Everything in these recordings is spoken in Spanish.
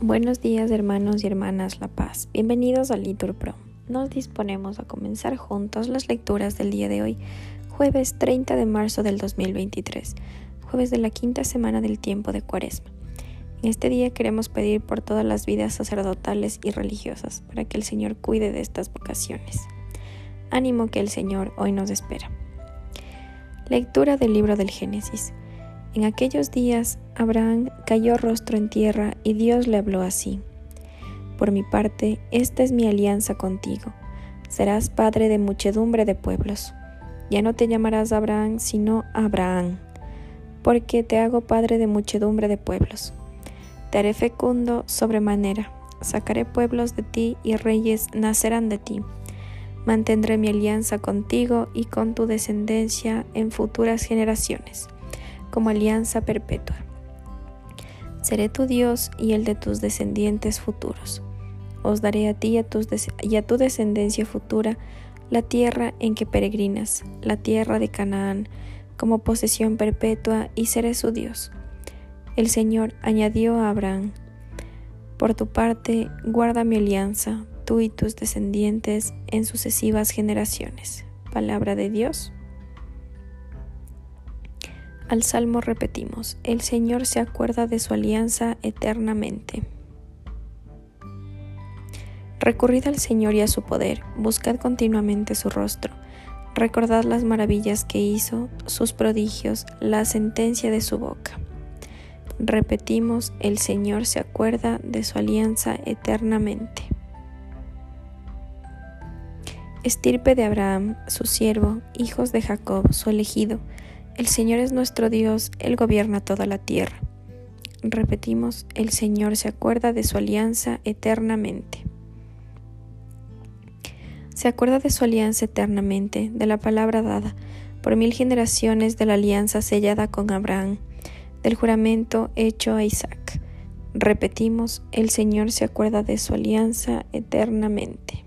Buenos días hermanos y hermanas La Paz, bienvenidos a Litur Pro. Nos disponemos a comenzar juntos las lecturas del día de hoy, jueves 30 de marzo del 2023, jueves de la quinta semana del tiempo de Cuaresma. En este día queremos pedir por todas las vidas sacerdotales y religiosas, para que el Señor cuide de estas vocaciones. Ánimo que el Señor hoy nos espera. Lectura del libro del Génesis. En aquellos días Abraham cayó rostro en tierra y Dios le habló así. Por mi parte, esta es mi alianza contigo. Serás padre de muchedumbre de pueblos. Ya no te llamarás Abraham, sino Abraham, porque te hago padre de muchedumbre de pueblos. Te haré fecundo sobremanera, sacaré pueblos de ti y reyes nacerán de ti. Mantendré mi alianza contigo y con tu descendencia en futuras generaciones como alianza perpetua. Seré tu Dios y el de tus descendientes futuros. Os daré a ti y a, tu descendencia futura la tierra en que peregrinas, la tierra de Canaán, como posesión perpetua, y seré su Dios. El Señor añadió a Abraham, Por tu parte, guarda mi alianza, tú y tus descendientes en sucesivas generaciones. Palabra de Dios. Al salmo repetimos, el Señor se acuerda de su alianza eternamente. Recurrid al Señor y a su poder, buscad continuamente su rostro, recordad las maravillas que hizo, sus prodigios, la sentencia de su boca. Repetimos, el Señor se acuerda de su alianza eternamente. Estirpe de Abraham, su siervo, hijos de Jacob, su elegido, el Señor es nuestro Dios, Él gobierna toda la tierra. Repetimos, el Señor se acuerda de su alianza eternamente. Se acuerda de su alianza eternamente, de la palabra dada por mil generaciones de la alianza sellada con Abraham, del juramento hecho a Isaac. Repetimos, el Señor se acuerda de su alianza eternamente.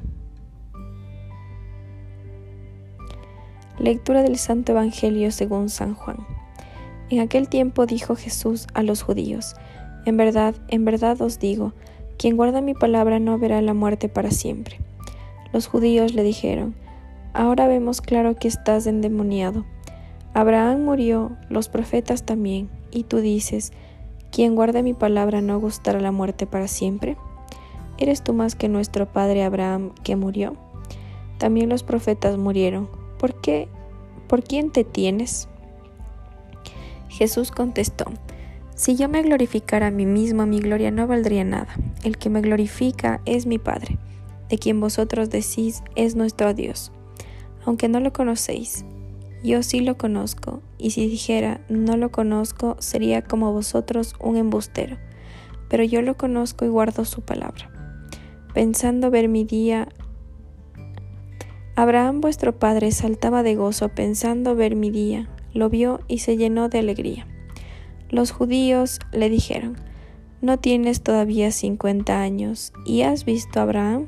Lectura del Santo Evangelio según San Juan. En aquel tiempo dijo Jesús a los judíos, En verdad, en verdad os digo, quien guarda mi palabra no verá la muerte para siempre. Los judíos le dijeron, Ahora vemos claro que estás endemoniado. Abraham murió, los profetas también, y tú dices, quien guarda mi palabra no gustará la muerte para siempre. ¿Eres tú más que nuestro padre Abraham que murió? También los profetas murieron ¿Por qué? ¿Por quién te tienes? Jesús contestó, Si yo me glorificara a mí mismo, mi gloria no valdría nada. El que me glorifica es mi Padre, de quien vosotros decís es nuestro Dios. Aunque no lo conocéis, yo sí lo conozco, y si dijera no lo conozco, sería como vosotros un embustero. Pero yo lo conozco y guardo su palabra. Pensando ver mi día, Abraham vuestro padre saltaba de gozo pensando ver mi día, lo vio y se llenó de alegría. Los judíos le dijeron, ¿no tienes todavía cincuenta años y has visto a Abraham?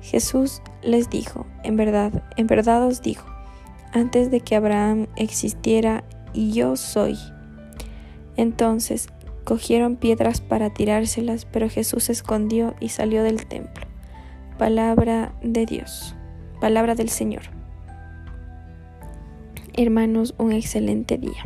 Jesús les dijo, en verdad, en verdad os digo, antes de que Abraham existiera, yo soy. Entonces cogieron piedras para tirárselas, pero Jesús se escondió y salió del templo. Palabra de Dios. Palabra del Señor. Hermanos, un excelente día.